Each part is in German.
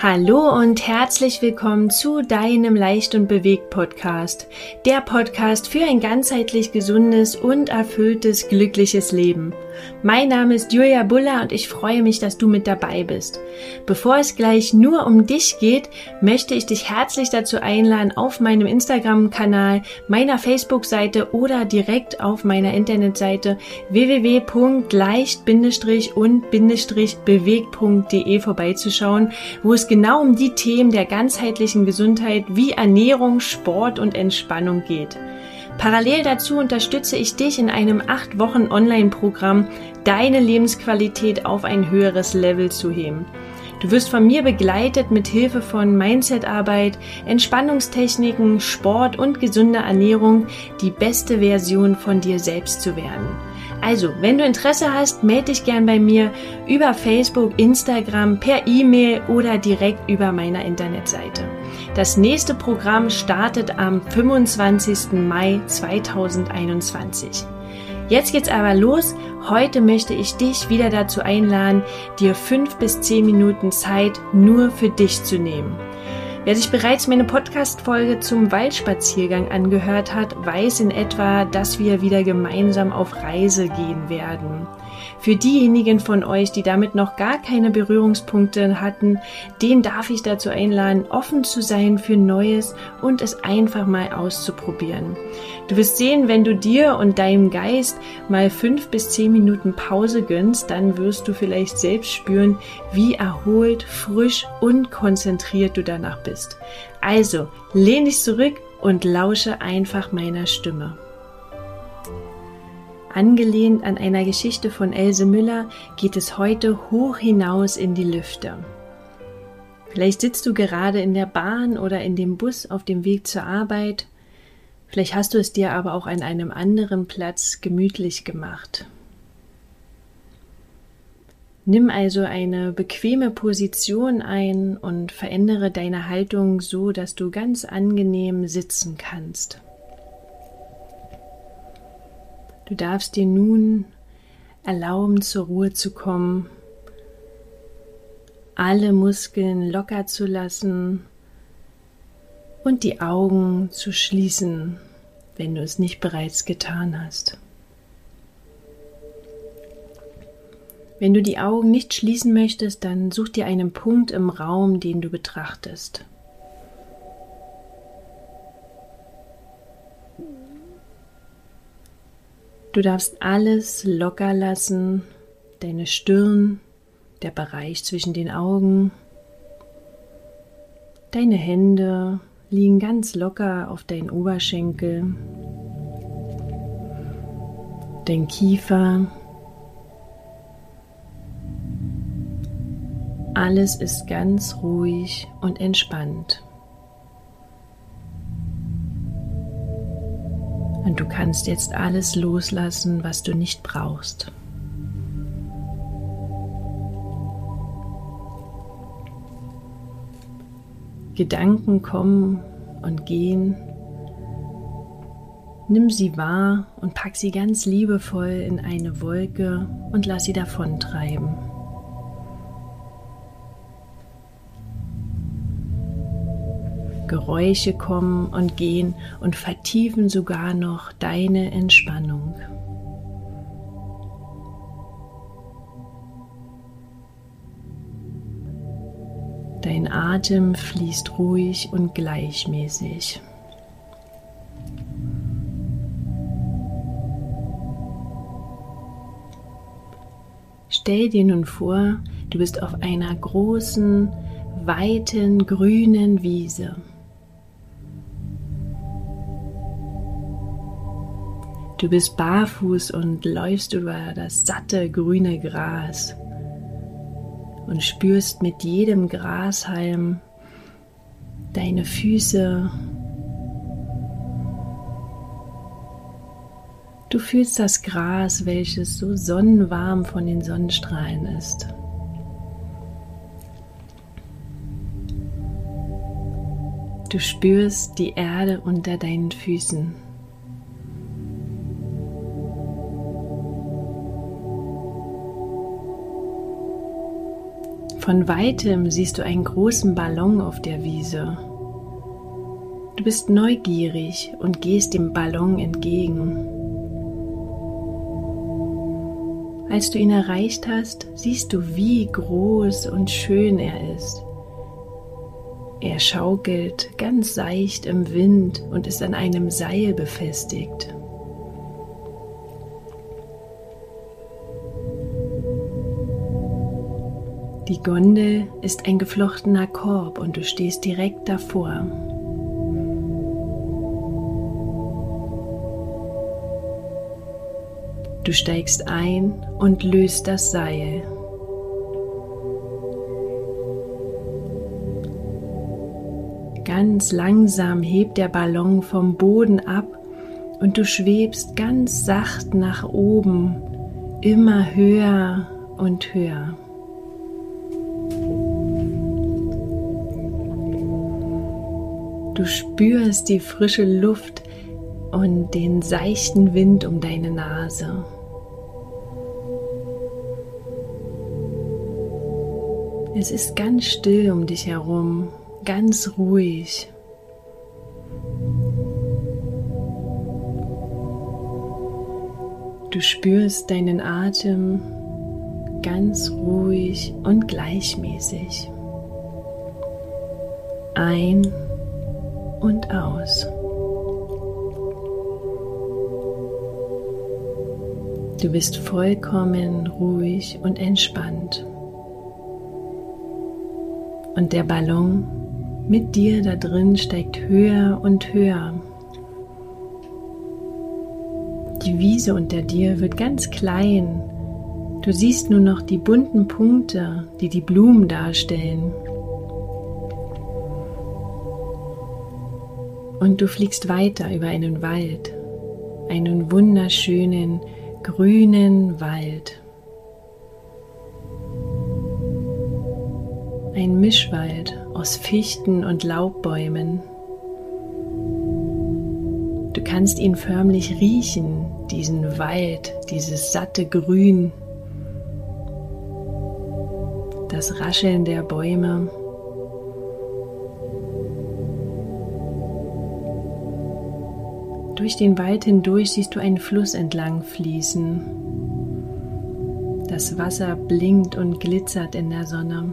Hallo und herzlich willkommen zu deinem Leicht und Bewegt Podcast. Der Podcast für ein ganzheitlich gesundes und erfülltes, glückliches Leben. Mein Name ist Julia Buller und ich freue mich, dass du mit dabei bist. Bevor es gleich nur um dich geht, möchte ich dich herzlich dazu einladen, auf meinem Instagram-Kanal, meiner Facebook-Seite oder direkt auf meiner Internetseite www.leicht-und-bewegt.de vorbeizuschauen, wo es genau um die Themen der ganzheitlichen Gesundheit wie Ernährung, Sport und Entspannung geht. Parallel dazu unterstütze ich dich in einem 8 Wochen Online-Programm, deine Lebensqualität auf ein höheres Level zu heben. Du wirst von mir begleitet mit Hilfe von Mindset-Arbeit, Entspannungstechniken, Sport und gesunder Ernährung, die beste Version von dir selbst zu werden. Also, wenn du Interesse hast, melde dich gern bei mir über Facebook, Instagram, per E-Mail oder direkt über meiner Internetseite. Das nächste Programm startet am 25. Mai 2021. Jetzt geht's aber los. Heute möchte ich dich wieder dazu einladen, dir fünf bis zehn Minuten Zeit nur für dich zu nehmen. Wer sich bereits meine Podcast-Folge zum Waldspaziergang angehört hat, weiß in etwa, dass wir wieder gemeinsam auf Reise gehen werden. Für diejenigen von euch, die damit noch gar keine Berührungspunkte hatten, den darf ich dazu einladen, offen zu sein für Neues und es einfach mal auszuprobieren. Du wirst sehen, wenn du dir und deinem Geist mal fünf bis zehn Minuten Pause gönnst, dann wirst du vielleicht selbst spüren, wie erholt, frisch und konzentriert du danach bist. Also, lehn dich zurück und lausche einfach meiner Stimme. Angelehnt an einer Geschichte von Else Müller geht es heute hoch hinaus in die Lüfte. Vielleicht sitzt du gerade in der Bahn oder in dem Bus auf dem Weg zur Arbeit. Vielleicht hast du es dir aber auch an einem anderen Platz gemütlich gemacht. Nimm also eine bequeme Position ein und verändere deine Haltung so, dass du ganz angenehm sitzen kannst. Du darfst dir nun erlauben, zur Ruhe zu kommen, alle Muskeln locker zu lassen und die Augen zu schließen, wenn du es nicht bereits getan hast. Wenn du die Augen nicht schließen möchtest, dann such dir einen Punkt im Raum, den du betrachtest. Du darfst alles locker lassen, deine Stirn, der Bereich zwischen den Augen. Deine Hände liegen ganz locker auf deinen Oberschenkel. Dein Kiefer. Alles ist ganz ruhig und entspannt. Und du kannst jetzt alles loslassen, was du nicht brauchst. Gedanken kommen und gehen. Nimm sie wahr und pack sie ganz liebevoll in eine Wolke und lass sie davontreiben. Geräusche kommen und gehen und vertiefen sogar noch deine Entspannung. Dein Atem fließt ruhig und gleichmäßig. Stell dir nun vor, du bist auf einer großen, weiten, grünen Wiese. Du bist barfuß und läufst über das satte grüne Gras und spürst mit jedem Grashalm deine Füße. Du fühlst das Gras, welches so sonnenwarm von den Sonnenstrahlen ist. Du spürst die Erde unter deinen Füßen. Von weitem siehst du einen großen Ballon auf der Wiese. Du bist neugierig und gehst dem Ballon entgegen. Als du ihn erreicht hast, siehst du, wie groß und schön er ist. Er schaukelt ganz seicht im Wind und ist an einem Seil befestigt. Die Gondel ist ein geflochtener Korb und du stehst direkt davor. Du steigst ein und löst das Seil. Ganz langsam hebt der Ballon vom Boden ab und du schwebst ganz sacht nach oben, immer höher und höher. Du spürst die frische Luft und den seichten Wind um deine Nase. Es ist ganz still um dich herum, ganz ruhig. Du spürst deinen Atem ganz ruhig und gleichmäßig. Ein und aus. Du bist vollkommen ruhig und entspannt. Und der Ballon mit dir da drin steigt höher und höher. Die Wiese unter dir wird ganz klein. Du siehst nur noch die bunten Punkte, die die Blumen darstellen. Und du fliegst weiter über einen Wald, einen wunderschönen grünen Wald. Ein Mischwald aus Fichten und Laubbäumen. Du kannst ihn förmlich riechen, diesen Wald, dieses satte Grün, das Rascheln der Bäume. Durch den Wald hindurch siehst du einen Fluss entlang fließen. Das Wasser blinkt und glitzert in der Sonne.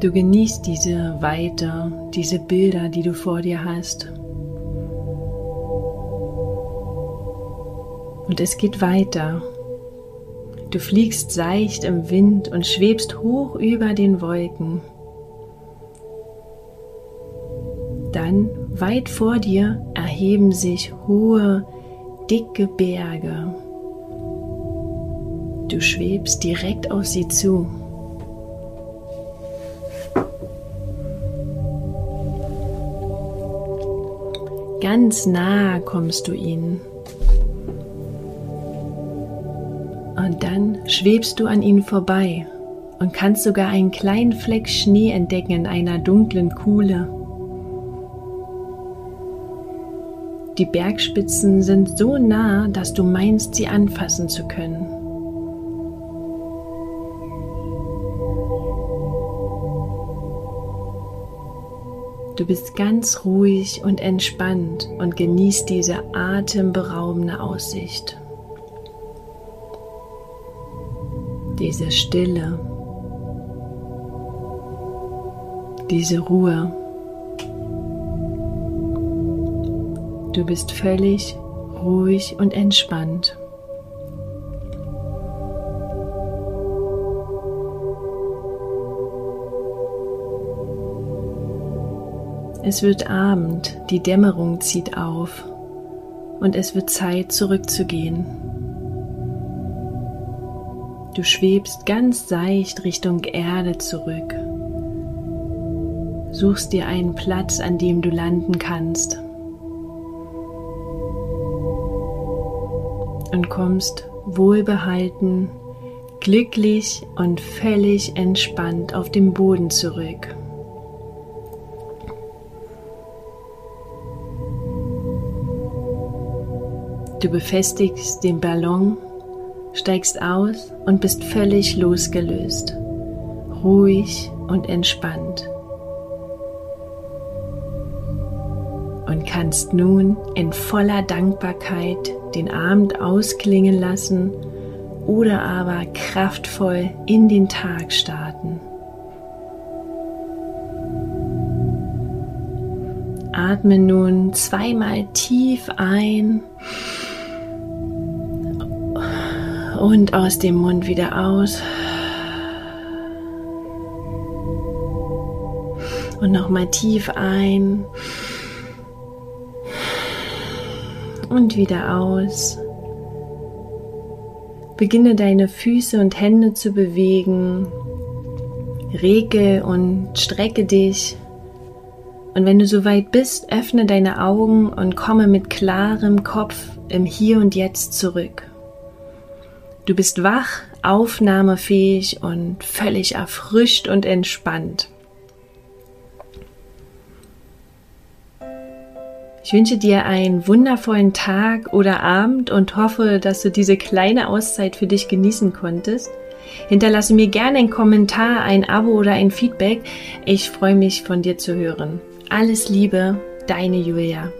Du genießt diese Weite, diese Bilder, die du vor dir hast. Und es geht weiter. Du fliegst seicht im Wind und schwebst hoch über den Wolken. Dann weit vor dir erheben sich hohe, dicke Berge. Du schwebst direkt auf sie zu. Ganz nah kommst du ihnen. Und dann schwebst du an ihnen vorbei und kannst sogar einen kleinen Fleck Schnee entdecken in einer dunklen Kuhle. Die Bergspitzen sind so nah, dass du meinst, sie anfassen zu können. Du bist ganz ruhig und entspannt und genießt diese atemberaubende Aussicht. Diese Stille, diese Ruhe. Du bist völlig ruhig und entspannt. Es wird Abend, die Dämmerung zieht auf und es wird Zeit zurückzugehen. Du schwebst ganz seicht Richtung Erde zurück, suchst dir einen Platz, an dem du landen kannst. Und kommst wohlbehalten, glücklich und völlig entspannt auf dem Boden zurück. Du befestigst den Ballon, steigst aus und bist völlig losgelöst, ruhig und entspannt. Und kannst nun in voller Dankbarkeit den Abend ausklingen lassen oder aber kraftvoll in den Tag starten. Atme nun zweimal tief ein und aus dem Mund wieder aus. Und nochmal tief ein und wieder aus. Beginne deine Füße und Hände zu bewegen. Rege und strecke dich. Und wenn du soweit bist, öffne deine Augen und komme mit klarem Kopf im Hier und Jetzt zurück. Du bist wach, aufnahmefähig und völlig erfrischt und entspannt. Ich wünsche dir einen wundervollen Tag oder Abend und hoffe, dass du diese kleine Auszeit für dich genießen konntest. Hinterlasse mir gerne einen Kommentar, ein Abo oder ein Feedback. Ich freue mich von dir zu hören. Alles Liebe, deine Julia.